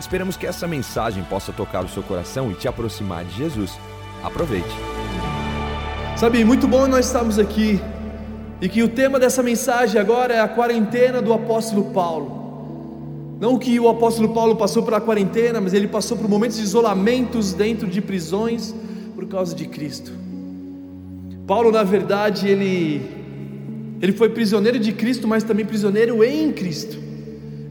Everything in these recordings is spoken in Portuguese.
Esperamos que essa mensagem possa tocar o seu coração e te aproximar de Jesus. Aproveite. Sabe, muito bom nós estarmos aqui e que o tema dessa mensagem agora é a quarentena do apóstolo Paulo. Não que o apóstolo Paulo passou pela quarentena, mas ele passou por momentos de isolamentos dentro de prisões por causa de Cristo. Paulo, na verdade, ele ele foi prisioneiro de Cristo, mas também prisioneiro em Cristo.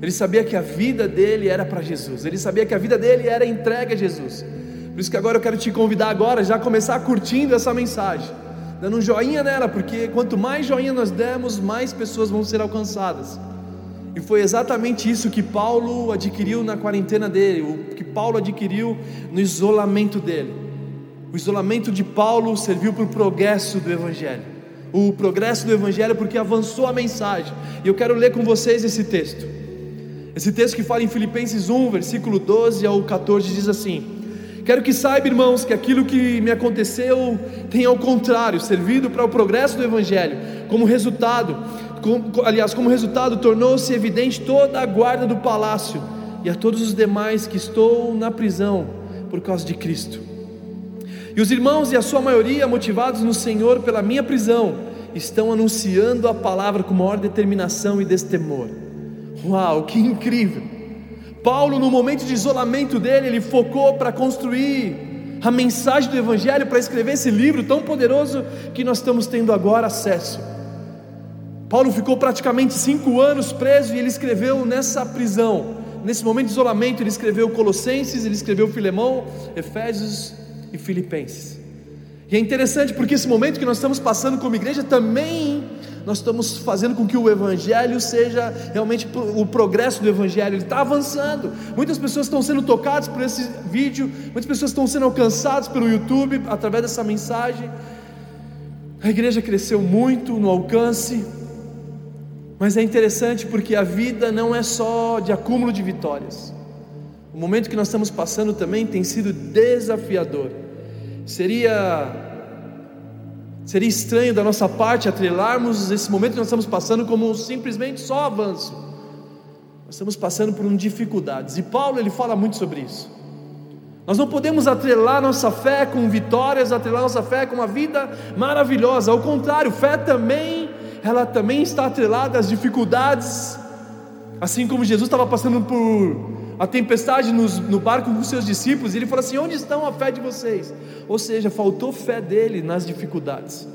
Ele sabia que a vida dele era para Jesus. Ele sabia que a vida dele era entregue a Jesus. Por isso que agora eu quero te convidar agora já começar curtindo essa mensagem, dando um joinha nela, porque quanto mais joinha nós demos, mais pessoas vão ser alcançadas. E foi exatamente isso que Paulo adquiriu na quarentena dele, o que Paulo adquiriu no isolamento dele. O isolamento de Paulo serviu para o progresso do Evangelho. O progresso do Evangelho porque avançou a mensagem. E eu quero ler com vocês esse texto. Esse texto que fala em Filipenses 1, versículo 12 ao 14, diz assim: Quero que saiba, irmãos, que aquilo que me aconteceu tem ao contrário servido para o progresso do Evangelho. Como resultado, aliás, como resultado, tornou-se evidente toda a guarda do palácio e a todos os demais que estou na prisão por causa de Cristo. E os irmãos, e a sua maioria, motivados no Senhor pela minha prisão, estão anunciando a palavra com maior determinação e destemor. Uau, que incrível! Paulo, no momento de isolamento dele, ele focou para construir a mensagem do Evangelho, para escrever esse livro tão poderoso que nós estamos tendo agora acesso. Paulo ficou praticamente cinco anos preso e ele escreveu nessa prisão, nesse momento de isolamento, ele escreveu Colossenses, ele escreveu Filemão, Efésios e Filipenses. E é interessante porque esse momento que nós estamos passando como igreja também nós estamos fazendo com que o Evangelho seja realmente o progresso do Evangelho, ele está avançando. Muitas pessoas estão sendo tocadas por esse vídeo, muitas pessoas estão sendo alcançadas pelo YouTube através dessa mensagem. A igreja cresceu muito no alcance, mas é interessante porque a vida não é só de acúmulo de vitórias. O momento que nós estamos passando também tem sido desafiador. Seria Seria estranho da nossa parte atrelarmos esse momento que nós estamos passando como simplesmente só avanço. Nós estamos passando por dificuldades. E Paulo ele fala muito sobre isso. Nós não podemos atrelar nossa fé com vitórias, atrelar nossa fé com uma vida maravilhosa. Ao contrário, fé também, ela também está atrelada às dificuldades. Assim como Jesus estava passando por a tempestade nos, no barco com seus discípulos, e ele falou assim: Onde estão a fé de vocês? Ou seja, faltou fé dele nas dificuldades.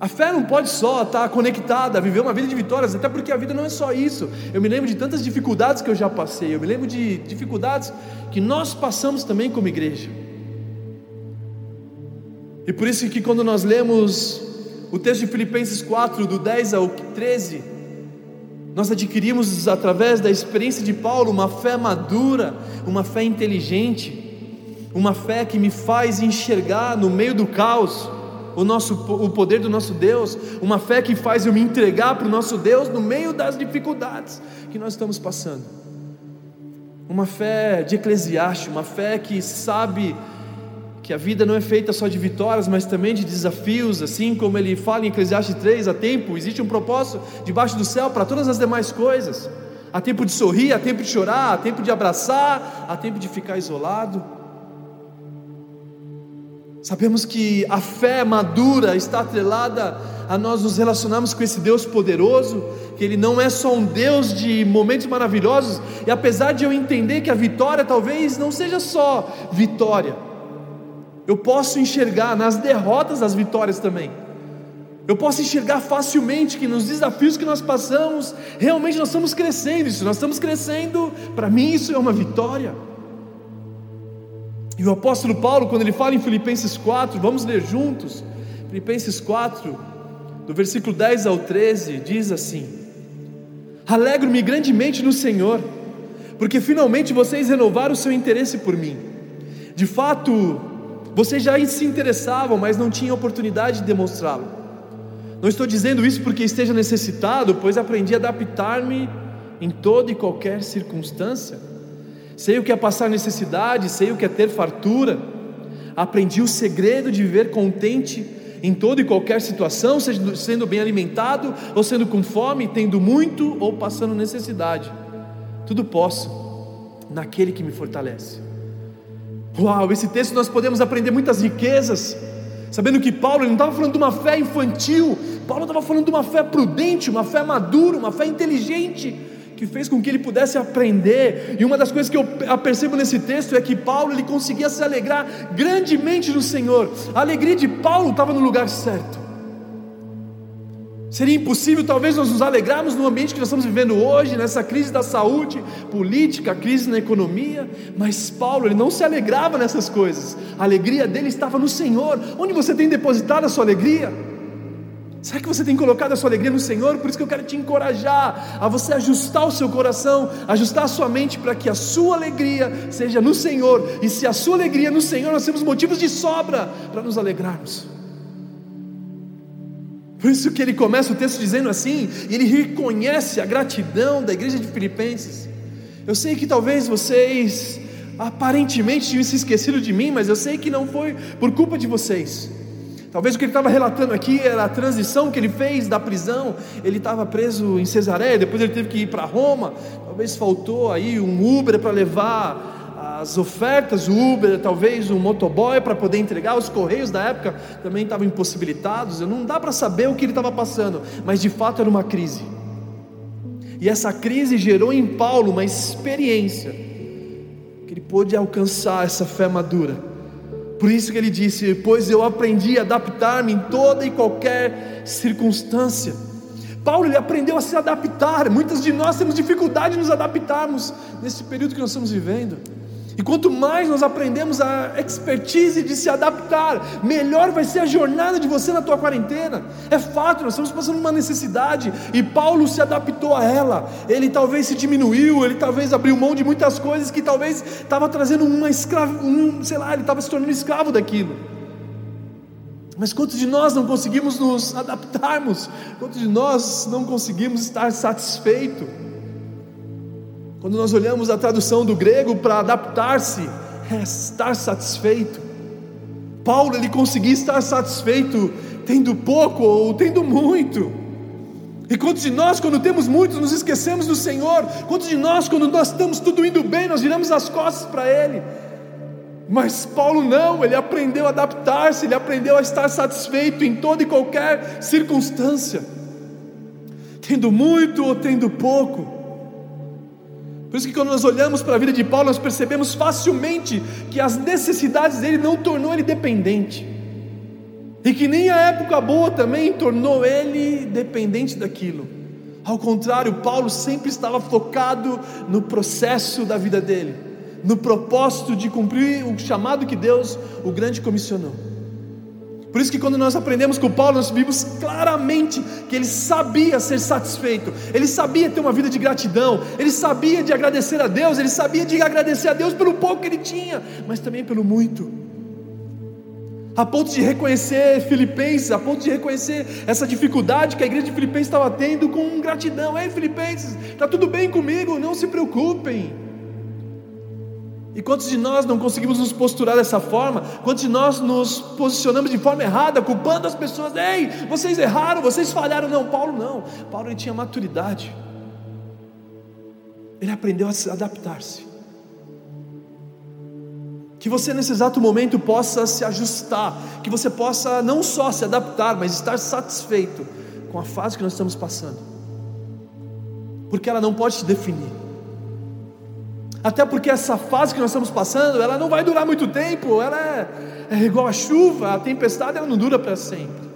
A fé não pode só estar conectada viver uma vida de vitórias, até porque a vida não é só isso. Eu me lembro de tantas dificuldades que eu já passei, eu me lembro de dificuldades que nós passamos também como igreja. E por isso que quando nós lemos o texto de Filipenses 4, do 10 ao 13, nós adquirimos através da experiência de Paulo uma fé madura, uma fé inteligente, uma fé que me faz enxergar no meio do caos o, nosso, o poder do nosso Deus, uma fé que faz eu me entregar para o nosso Deus no meio das dificuldades que nós estamos passando. Uma fé de Eclesiastes, uma fé que sabe que a vida não é feita só de vitórias, mas também de desafios, assim como ele fala em Eclesiastes 3, há tempo, existe um propósito debaixo do céu para todas as demais coisas. Há tempo de sorrir, há tempo de chorar, há tempo de abraçar, há tempo de ficar isolado. Sabemos que a fé madura está atrelada a nós nos relacionarmos com esse Deus poderoso, que Ele não é só um Deus de momentos maravilhosos, e apesar de eu entender que a vitória talvez não seja só vitória, eu posso enxergar nas derrotas as vitórias também. Eu posso enxergar facilmente que nos desafios que nós passamos, realmente nós estamos crescendo. Isso, nós estamos crescendo, para mim isso é uma vitória. E o apóstolo Paulo, quando ele fala em Filipenses 4, vamos ler juntos. Filipenses 4, do versículo 10 ao 13, diz assim: Alegro-me grandemente no Senhor, porque finalmente vocês renovaram o seu interesse por mim. De fato, Vocês já se interessavam, mas não tinham oportunidade de demonstrá-lo. Não estou dizendo isso porque esteja necessitado, pois aprendi a adaptar-me em toda e qualquer circunstância. Sei o que é passar necessidade, sei o que é ter fartura. Aprendi o segredo de viver contente em toda e qualquer situação, seja sendo bem alimentado, ou sendo com fome, tendo muito ou passando necessidade. Tudo posso naquele que me fortalece. Uau, esse texto nós podemos aprender muitas riquezas, sabendo que Paulo não estava falando de uma fé infantil, Paulo estava falando de uma fé prudente, uma fé madura, uma fé inteligente, que fez com que ele pudesse aprender. E uma das coisas que eu percebo nesse texto é que Paulo ele conseguia se alegrar grandemente no Senhor. A alegria de Paulo estava no lugar certo. Seria impossível talvez nós nos alegrarmos no ambiente que nós estamos vivendo hoje, nessa crise da saúde política, crise na economia, mas Paulo ele não se alegrava nessas coisas. A alegria dele estava no Senhor. Onde você tem depositado a sua alegria? Será que você tem colocado a sua alegria no Senhor? Por isso que eu quero te encorajar a você ajustar o seu coração, ajustar a sua mente para que a sua alegria seja no Senhor. E se a sua alegria é no Senhor, nós temos motivos de sobra para nos alegrarmos. Por isso que ele começa o texto dizendo assim, e ele reconhece a gratidão da igreja de Filipenses. Eu sei que talvez vocês aparentemente tinham se esquecido de mim, mas eu sei que não foi por culpa de vocês. Talvez o que ele estava relatando aqui era a transição que ele fez da prisão. Ele estava preso em Cesareia, depois ele teve que ir para Roma. Talvez faltou aí um Uber para levar as ofertas, o Uber, talvez um motoboy para poder entregar, os correios da época também estavam impossibilitados. Não dá para saber o que ele estava passando, mas de fato era uma crise. E essa crise gerou em Paulo uma experiência que ele pôde alcançar essa fé madura. Por isso que ele disse: Pois eu aprendi a adaptar-me em toda e qualquer circunstância. Paulo ele aprendeu a se adaptar. Muitas de nós temos dificuldade de nos adaptarmos nesse período que nós estamos vivendo. E quanto mais nós aprendemos a expertise de se adaptar, melhor vai ser a jornada de você na tua quarentena. É fato, nós estamos passando uma necessidade e Paulo se adaptou a ela. Ele talvez se diminuiu, ele talvez abriu mão de muitas coisas que talvez estava trazendo uma escrava, um, sei lá, ele estava se tornando escravo daquilo. Mas quantos de nós não conseguimos nos adaptarmos? Quantos de nós não conseguimos estar satisfeitos? Quando nós olhamos a tradução do grego para adaptar-se, é estar satisfeito. Paulo ele conseguia estar satisfeito tendo pouco ou tendo muito. E quantos de nós, quando temos muito, nos esquecemos do Senhor? Quantos de nós, quando nós estamos tudo indo bem, nós viramos as costas para Ele? Mas Paulo não, ele aprendeu a adaptar-se, ele aprendeu a estar satisfeito em toda e qualquer circunstância, tendo muito ou tendo pouco. Por isso que quando nós olhamos para a vida de Paulo, nós percebemos facilmente que as necessidades dele não tornou ele dependente. E que nem a época boa também tornou ele dependente daquilo. Ao contrário, Paulo sempre estava focado no processo da vida dele, no propósito de cumprir o chamado que Deus o grande comissionou. Por isso que quando nós aprendemos com Paulo, nós vimos claramente que ele sabia ser satisfeito, ele sabia ter uma vida de gratidão, ele sabia de agradecer a Deus, ele sabia de agradecer a Deus pelo pouco que ele tinha, mas também pelo muito. A ponto de reconhecer Filipenses, a ponto de reconhecer essa dificuldade que a igreja de Filipenses estava tendo com gratidão. Ei, Filipenses, está tudo bem comigo, não se preocupem. E quantos de nós não conseguimos nos posturar dessa forma? Quantos de nós nos posicionamos de forma errada, culpando as pessoas? Ei, vocês erraram, vocês falharam. Não, Paulo não. Paulo ele tinha maturidade. Ele aprendeu a se adaptar-se. Que você nesse exato momento possa se ajustar, que você possa não só se adaptar, mas estar satisfeito com a fase que nós estamos passando. Porque ela não pode te definir. Até porque essa fase que nós estamos passando, ela não vai durar muito tempo, ela é, é igual a chuva, a tempestade ela não dura para sempre.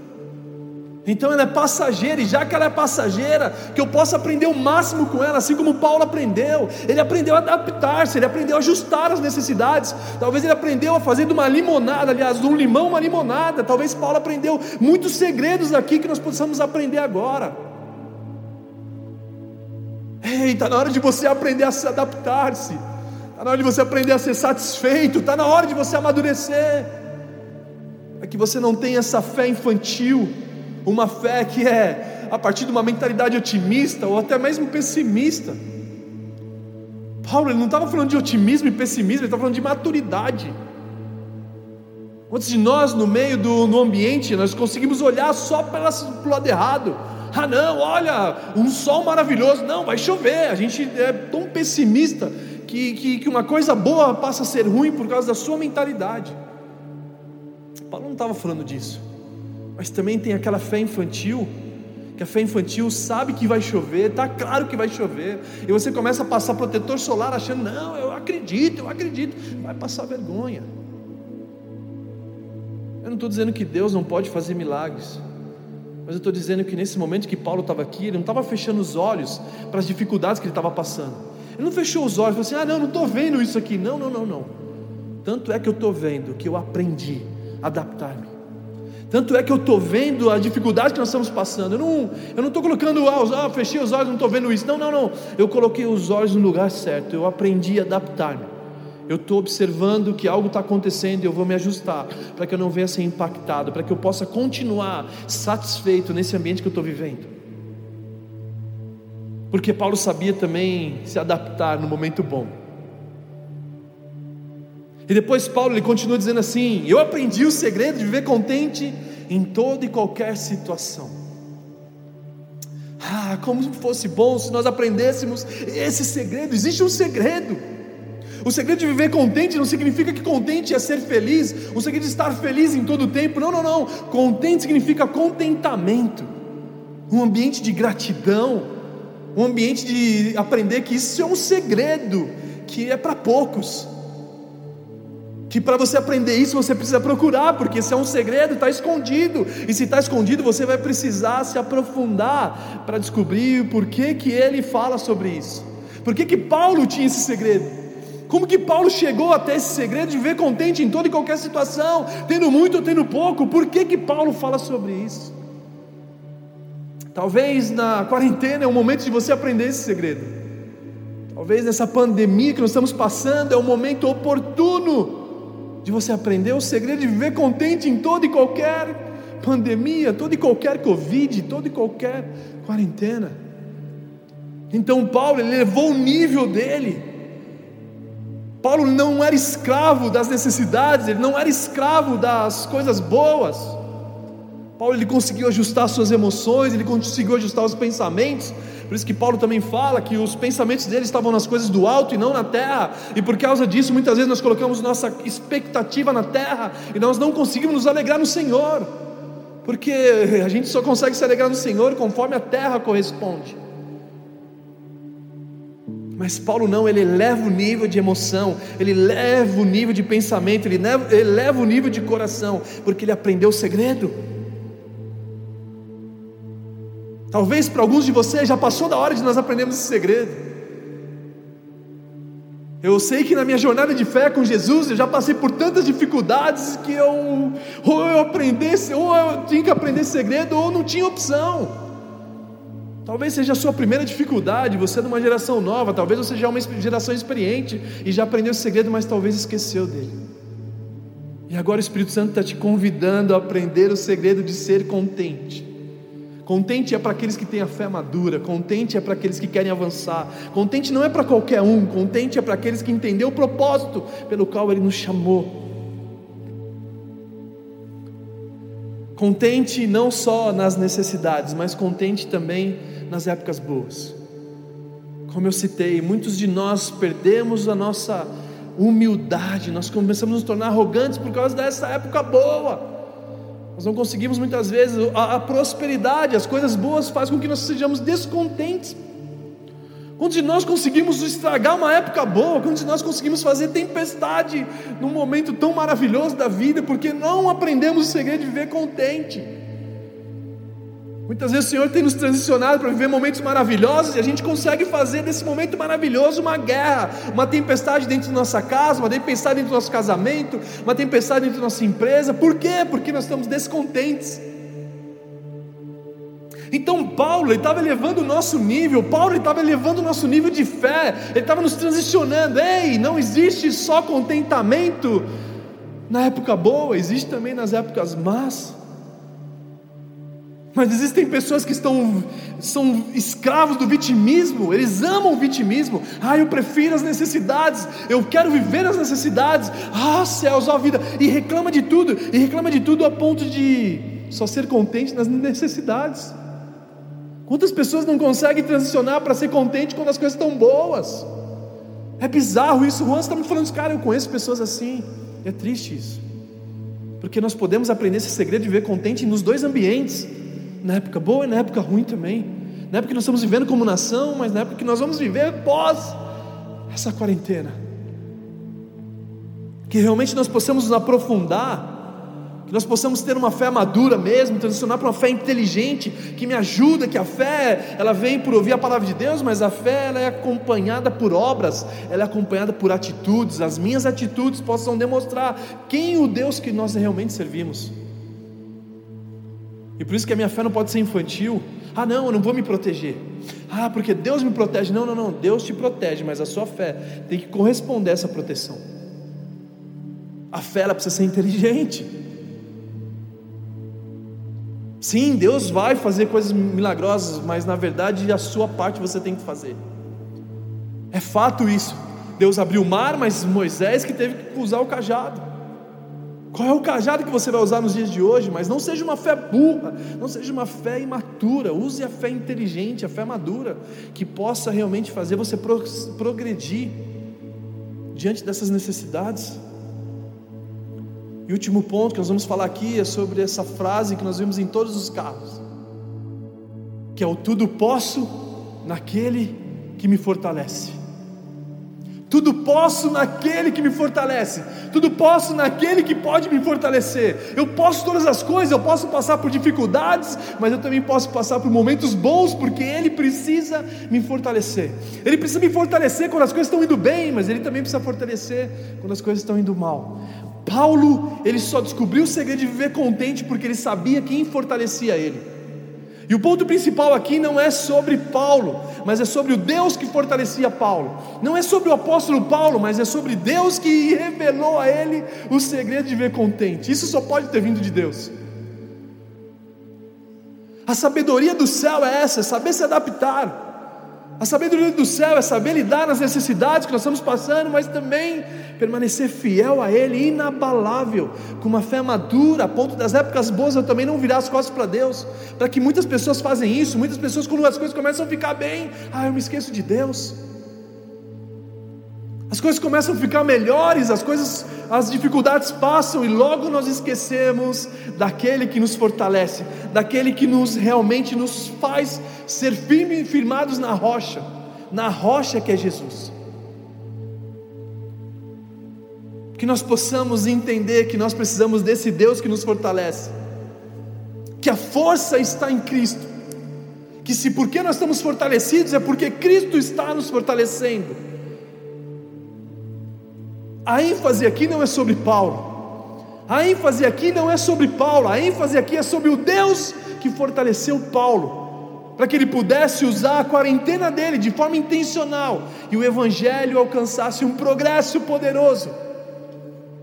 Então ela é passageira, e já que ela é passageira, que eu possa aprender o máximo com ela, assim como Paulo aprendeu. Ele aprendeu a adaptar-se, ele aprendeu a ajustar as necessidades. Talvez ele aprendeu a fazer de uma limonada, aliás, de um limão uma limonada. Talvez Paulo aprendeu muitos segredos aqui que nós possamos aprender agora. Ei, está na hora de você aprender a se adaptar-se. Está na hora de você aprender a ser satisfeito. Está na hora de você amadurecer. é que você não tem essa fé infantil, uma fé que é a partir de uma mentalidade otimista ou até mesmo pessimista. Paulo ele não estava falando de otimismo e pessimismo, ele estava falando de maturidade. Quantos de nós, no meio do no ambiente, nós conseguimos olhar só para o lado errado? Ah, não, olha, um sol maravilhoso. Não, vai chover. A gente é tão pessimista que, que, que uma coisa boa passa a ser ruim por causa da sua mentalidade. Paulo não estava falando disso, mas também tem aquela fé infantil que a fé infantil sabe que vai chover, está claro que vai chover, e você começa a passar protetor solar achando, não, eu acredito, eu acredito, vai passar vergonha. Eu não estou dizendo que Deus não pode fazer milagres, mas eu estou dizendo que nesse momento que Paulo estava aqui, ele não estava fechando os olhos para as dificuldades que ele estava passando, ele não fechou os olhos e falou assim: ah, não, não estou vendo isso aqui, não, não, não, não. Tanto é que eu estou vendo que eu aprendi a adaptar-me. Tanto é que eu estou vendo a dificuldade que nós estamos passando. Eu não estou não colocando, ah, ah, fechei os olhos, não estou vendo isso. Não, não, não. Eu coloquei os olhos no lugar certo. Eu aprendi a adaptar-me. Eu estou observando que algo está acontecendo e eu vou me ajustar para que eu não venha ser impactado, para que eu possa continuar satisfeito nesse ambiente que eu estou vivendo. Porque Paulo sabia também se adaptar no momento bom. E depois Paulo ele continua dizendo assim: Eu aprendi o segredo de viver contente em toda e qualquer situação. Ah, como fosse bom se nós aprendêssemos esse segredo. Existe um segredo. O segredo de viver contente não significa que contente é ser feliz, o segredo de estar feliz em todo o tempo. Não, não, não. Contente significa contentamento, um ambiente de gratidão, um ambiente de aprender que isso é um segredo que é para poucos. Que para você aprender isso você precisa procurar, porque se é um segredo, está escondido, e se está escondido, você vai precisar se aprofundar para descobrir por que, que ele fala sobre isso, por que, que Paulo tinha esse segredo, como que Paulo chegou até esse segredo de viver contente em toda e qualquer situação, tendo muito ou tendo pouco, por que, que Paulo fala sobre isso? Talvez na quarentena é o momento de você aprender esse segredo. Talvez nessa pandemia que nós estamos passando é o momento oportuno de você aprender o segredo de viver contente em toda e qualquer pandemia, toda e qualquer Covid, toda e qualquer quarentena. Então Paulo ele levou o nível dele. Paulo não era escravo das necessidades, ele não era escravo das coisas boas. Paulo ele conseguiu ajustar suas emoções, ele conseguiu ajustar os pensamentos, por isso que Paulo também fala que os pensamentos dele estavam nas coisas do alto e não na terra, e por causa disso muitas vezes nós colocamos nossa expectativa na terra e nós não conseguimos nos alegrar no Senhor, porque a gente só consegue se alegrar no Senhor conforme a terra corresponde. Mas Paulo não, ele eleva o nível de emoção, ele leva o nível de pensamento, ele leva, ele leva o nível de coração, porque ele aprendeu o segredo. Talvez para alguns de vocês já passou da hora de nós aprendermos esse segredo. Eu sei que na minha jornada de fé com Jesus eu já passei por tantas dificuldades que eu ou eu aprendesse, ou eu tinha que aprender segredo, ou não tinha opção. Talvez seja a sua primeira dificuldade, você é de uma geração nova, talvez você já é uma geração experiente e já aprendeu esse segredo, mas talvez esqueceu dele. E agora o Espírito Santo está te convidando a aprender o segredo de ser contente. Contente é para aqueles que têm a fé madura, contente é para aqueles que querem avançar, contente não é para qualquer um, contente é para aqueles que entenderam o propósito pelo qual Ele nos chamou. Contente não só nas necessidades, mas contente também nas épocas boas. Como eu citei, muitos de nós perdemos a nossa humildade, nós começamos a nos tornar arrogantes por causa dessa época boa. Nós não conseguimos muitas vezes, a, a prosperidade, as coisas boas fazem com que nós sejamos descontentes. Quando nós conseguimos estragar uma época boa, quando nós conseguimos fazer tempestade num momento tão maravilhoso da vida, porque não aprendemos o segredo de viver contente. Muitas vezes o Senhor tem nos transicionado para viver momentos maravilhosos e a gente consegue fazer desse momento maravilhoso uma guerra, uma tempestade dentro da nossa casa, uma tempestade dentro do nosso casamento, uma tempestade dentro da nossa empresa. Por quê? Porque nós estamos descontentes. Então Paulo estava elevando o nosso nível, Paulo estava elevando o nosso nível de fé, ele estava nos transicionando. Ei, não existe só contentamento na época boa, existe também nas épocas más. Mas existem pessoas que estão são escravos do vitimismo, eles amam o vitimismo. Ah, eu prefiro as necessidades, eu quero viver nas necessidades. Ah, céus, ó vida, e reclama de tudo, e reclama de tudo a ponto de só ser contente nas necessidades. Quantas pessoas não conseguem transicionar para ser contente quando as coisas estão boas? É bizarro isso. O Juan está me falando, cara, eu conheço pessoas assim. É triste isso. Porque nós podemos aprender esse segredo de viver contente nos dois ambientes na época boa e na época ruim também. Na época que nós estamos vivendo como nação, mas na época que nós vamos viver pós essa quarentena. Que realmente nós possamos nos aprofundar, que nós possamos ter uma fé madura mesmo, transicionar para uma fé inteligente, que me ajuda, que a fé, ela vem por ouvir a palavra de Deus, mas a fé ela é acompanhada por obras, ela é acompanhada por atitudes, as minhas atitudes possam demonstrar quem o Deus que nós realmente servimos. E por isso que a minha fé não pode ser infantil. Ah, não, eu não vou me proteger. Ah, porque Deus me protege. Não, não, não. Deus te protege, mas a sua fé tem que corresponder a essa proteção. A fé ela precisa ser inteligente. Sim, Deus vai fazer coisas milagrosas, mas na verdade a sua parte você tem que fazer. É fato isso. Deus abriu o mar, mas Moisés que teve que usar o cajado. Qual é o cajado que você vai usar nos dias de hoje? Mas não seja uma fé burra, não seja uma fé imatura, use a fé inteligente, a fé madura, que possa realmente fazer você progredir diante dessas necessidades. E o último ponto que nós vamos falar aqui é sobre essa frase que nós vimos em todos os carros, que é o tudo posso naquele que me fortalece. Tudo posso naquele que me fortalece. Tudo posso naquele que pode me fortalecer. Eu posso todas as coisas, eu posso passar por dificuldades, mas eu também posso passar por momentos bons, porque Ele precisa me fortalecer. Ele precisa me fortalecer quando as coisas estão indo bem, mas Ele também precisa fortalecer quando as coisas estão indo mal. Paulo, ele só descobriu o segredo de viver contente porque ele sabia quem fortalecia ele. E o ponto principal aqui não é sobre Paulo, mas é sobre o Deus que fortalecia Paulo. Não é sobre o apóstolo Paulo, mas é sobre Deus que revelou a ele o segredo de ver contente. Isso só pode ter vindo de Deus. A sabedoria do céu é essa, é saber se adaptar. A sabedoria do céu é saber lidar nas necessidades que nós estamos passando, mas também permanecer fiel a Ele, inabalável, com uma fé madura, a ponto das épocas boas eu também não virar as costas para Deus, para que muitas pessoas fazem isso, muitas pessoas quando as coisas começam a ficar bem, ah, eu me esqueço de Deus. As coisas começam a ficar melhores, as coisas, as dificuldades passam e logo nós esquecemos daquele que nos fortalece, daquele que nos realmente nos faz ser firmes e firmados na rocha, na rocha que é Jesus. Que nós possamos entender que nós precisamos desse Deus que nos fortalece, que a força está em Cristo, que se porque nós estamos fortalecidos é porque Cristo está nos fortalecendo. A ênfase aqui não é sobre Paulo. A ênfase aqui não é sobre Paulo, a ênfase aqui é sobre o Deus que fortaleceu Paulo, para que ele pudesse usar a quarentena dele de forma intencional e o Evangelho alcançasse um progresso poderoso,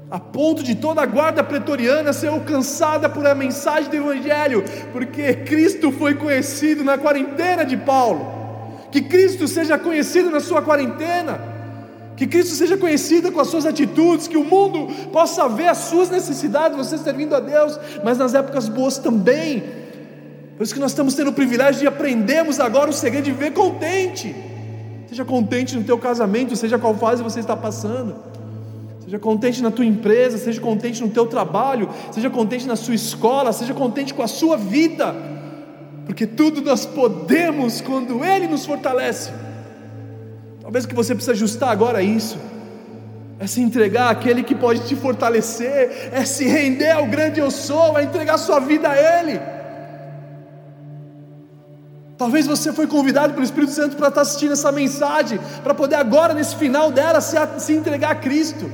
a ponto de toda a guarda pretoriana ser alcançada por a mensagem do Evangelho, porque Cristo foi conhecido na quarentena de Paulo, que Cristo seja conhecido na sua quarentena que Cristo seja conhecido com as suas atitudes, que o mundo possa ver as suas necessidades, você servindo a Deus, mas nas épocas boas também. Por isso que nós estamos tendo o privilégio de aprendermos agora o segredo de viver contente. Seja contente no teu casamento, seja qual fase você está passando. Seja contente na tua empresa, seja contente no teu trabalho, seja contente na sua escola, seja contente com a sua vida. Porque tudo nós podemos quando Ele nos fortalece. Talvez o que você precisa ajustar agora é isso. É se entregar àquele que pode te fortalecer, é se render ao grande eu sou, é entregar sua vida a Ele. Talvez você foi convidado pelo Espírito Santo para estar assistindo essa mensagem, para poder agora, nesse final dela, se, se entregar a Cristo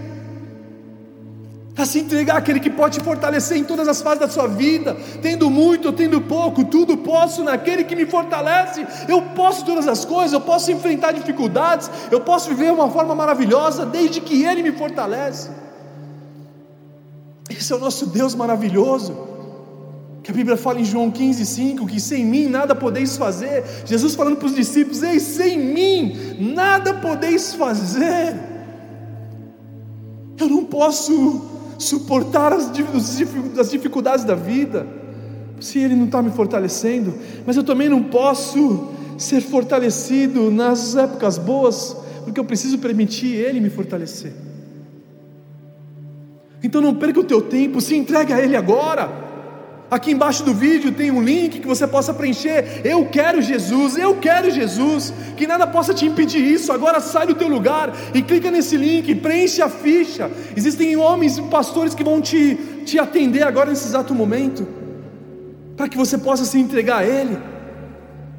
a se entregar àquele que pode te fortalecer em todas as fases da sua vida, tendo muito tendo pouco, tudo posso naquele que me fortalece. Eu posso todas as coisas, eu posso enfrentar dificuldades, eu posso viver uma forma maravilhosa, desde que Ele me fortalece. Esse é o nosso Deus maravilhoso. Que a Bíblia fala em João 15, 5, que sem mim nada podeis fazer. Jesus falando para os discípulos: Ei, sem mim nada podeis fazer. Eu não posso suportar as, as dificuldades da vida, se Ele não está me fortalecendo, mas eu também não posso ser fortalecido nas épocas boas, porque eu preciso permitir Ele me fortalecer. Então não perca o teu tempo, se entregue a Ele agora. Aqui embaixo do vídeo tem um link que você possa preencher. Eu quero Jesus, eu quero Jesus. Que nada possa te impedir isso. Agora sai do teu lugar e clica nesse link, preenche a ficha. Existem homens e pastores que vão te, te atender agora nesse exato momento, para que você possa se entregar a Ele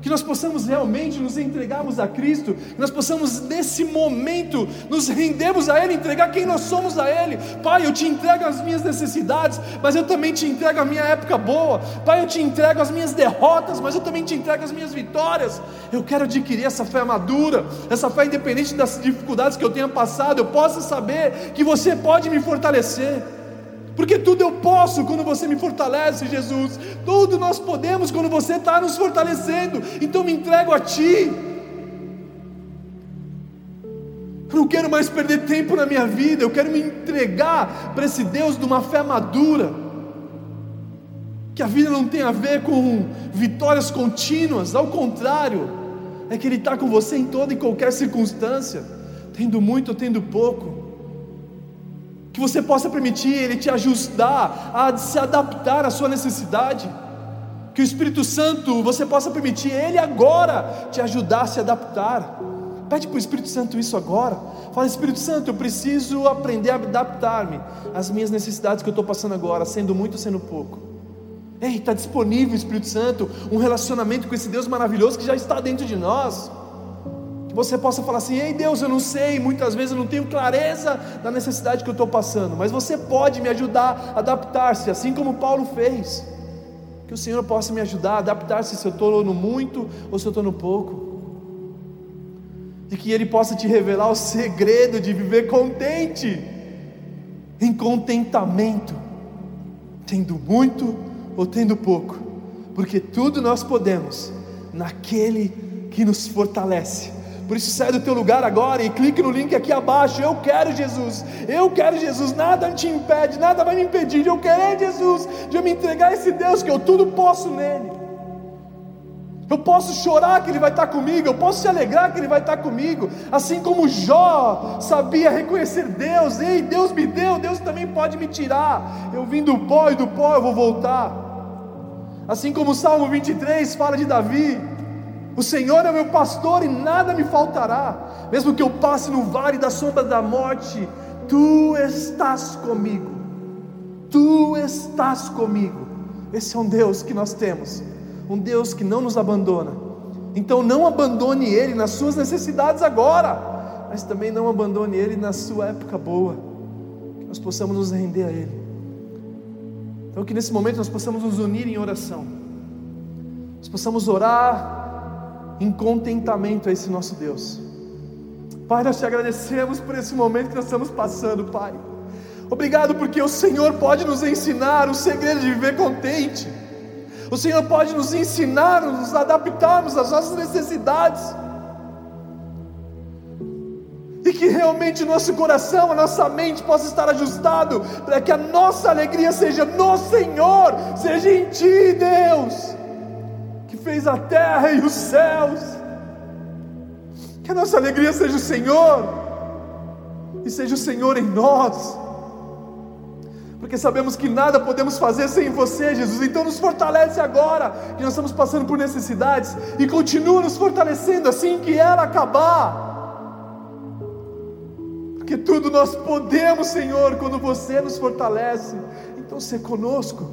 que nós possamos realmente nos entregarmos a Cristo, que nós possamos nesse momento nos rendermos a Ele, entregar quem nós somos a Ele. Pai, eu te entrego as minhas necessidades, mas eu também te entrego a minha época boa. Pai, eu te entrego as minhas derrotas, mas eu também te entrego as minhas vitórias. Eu quero adquirir essa fé madura, essa fé independente das dificuldades que eu tenha passado, eu possa saber que você pode me fortalecer porque tudo eu posso quando você me fortalece, Jesus. Tudo nós podemos quando você está nos fortalecendo. Então me entrego a Ti. Eu não quero mais perder tempo na minha vida, eu quero me entregar para esse Deus de uma fé madura. Que a vida não tem a ver com vitórias contínuas, ao contrário, é que Ele está com você em toda e qualquer circunstância, tendo muito ou tendo pouco que você possa permitir Ele te ajustar a se adaptar à sua necessidade, que o Espírito Santo você possa permitir Ele agora te ajudar a se adaptar. Pede para o Espírito Santo isso agora. Fala, Espírito Santo, eu preciso aprender a adaptar-me às minhas necessidades que eu estou passando agora, sendo muito sendo pouco. Ei, está disponível, Espírito Santo, um relacionamento com esse Deus maravilhoso que já está dentro de nós você possa falar assim: Ei Deus, eu não sei, muitas vezes eu não tenho clareza da necessidade que eu estou passando, mas você pode me ajudar a adaptar-se, assim como Paulo fez. Que o Senhor possa me ajudar a adaptar-se se eu estou no muito ou se eu estou no pouco. E que Ele possa te revelar o segredo de viver contente, em contentamento, tendo muito ou tendo pouco, porque tudo nós podemos naquele que nos fortalece. Por isso sai do teu lugar agora e clique no link aqui abaixo. Eu quero Jesus. Eu quero Jesus. Nada te impede, nada vai me impedir de eu querer Jesus, de eu me entregar a esse Deus que eu tudo posso nele. Eu posso chorar que Ele vai estar comigo, eu posso se alegrar que Ele vai estar comigo, assim como Jó sabia reconhecer Deus, ei, Deus me deu, Deus também pode me tirar. Eu vim do pó e do pó eu vou voltar. Assim como o Salmo 23 fala de Davi, o Senhor é meu pastor e nada me faltará. Mesmo que eu passe no vale da sombra da morte, tu estás comigo. Tu estás comigo. Esse é um Deus que nós temos, um Deus que não nos abandona. Então não abandone Ele nas suas necessidades agora, mas também não abandone Ele na sua época boa. Que nós possamos nos render a Ele. Então que nesse momento nós possamos nos unir em oração. Nós possamos orar em contentamento a esse nosso Deus. Pai, nós te agradecemos por esse momento que nós estamos passando, Pai. Obrigado porque o Senhor pode nos ensinar o segredo de viver contente. O Senhor pode nos ensinar, nos adaptarmos às nossas necessidades. E que realmente o nosso coração, a nossa mente possa estar ajustado para que a nossa alegria seja no Senhor, seja em Ti, Deus fez a terra e os céus. Que a nossa alegria seja o Senhor, e seja o Senhor em nós, porque sabemos que nada podemos fazer sem você, Jesus. Então nos fortalece agora, que nós estamos passando por necessidades, e continua nos fortalecendo assim que ela acabar. Porque tudo nós podemos, Senhor, quando você nos fortalece. Então, se conosco,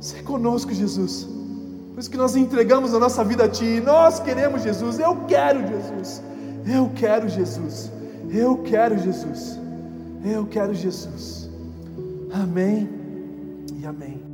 se conosco, Jesus. Por isso que nós entregamos a nossa vida a Ti. Nós queremos Jesus. Eu quero Jesus. Eu quero Jesus. Eu quero Jesus. Eu quero Jesus. Amém e amém.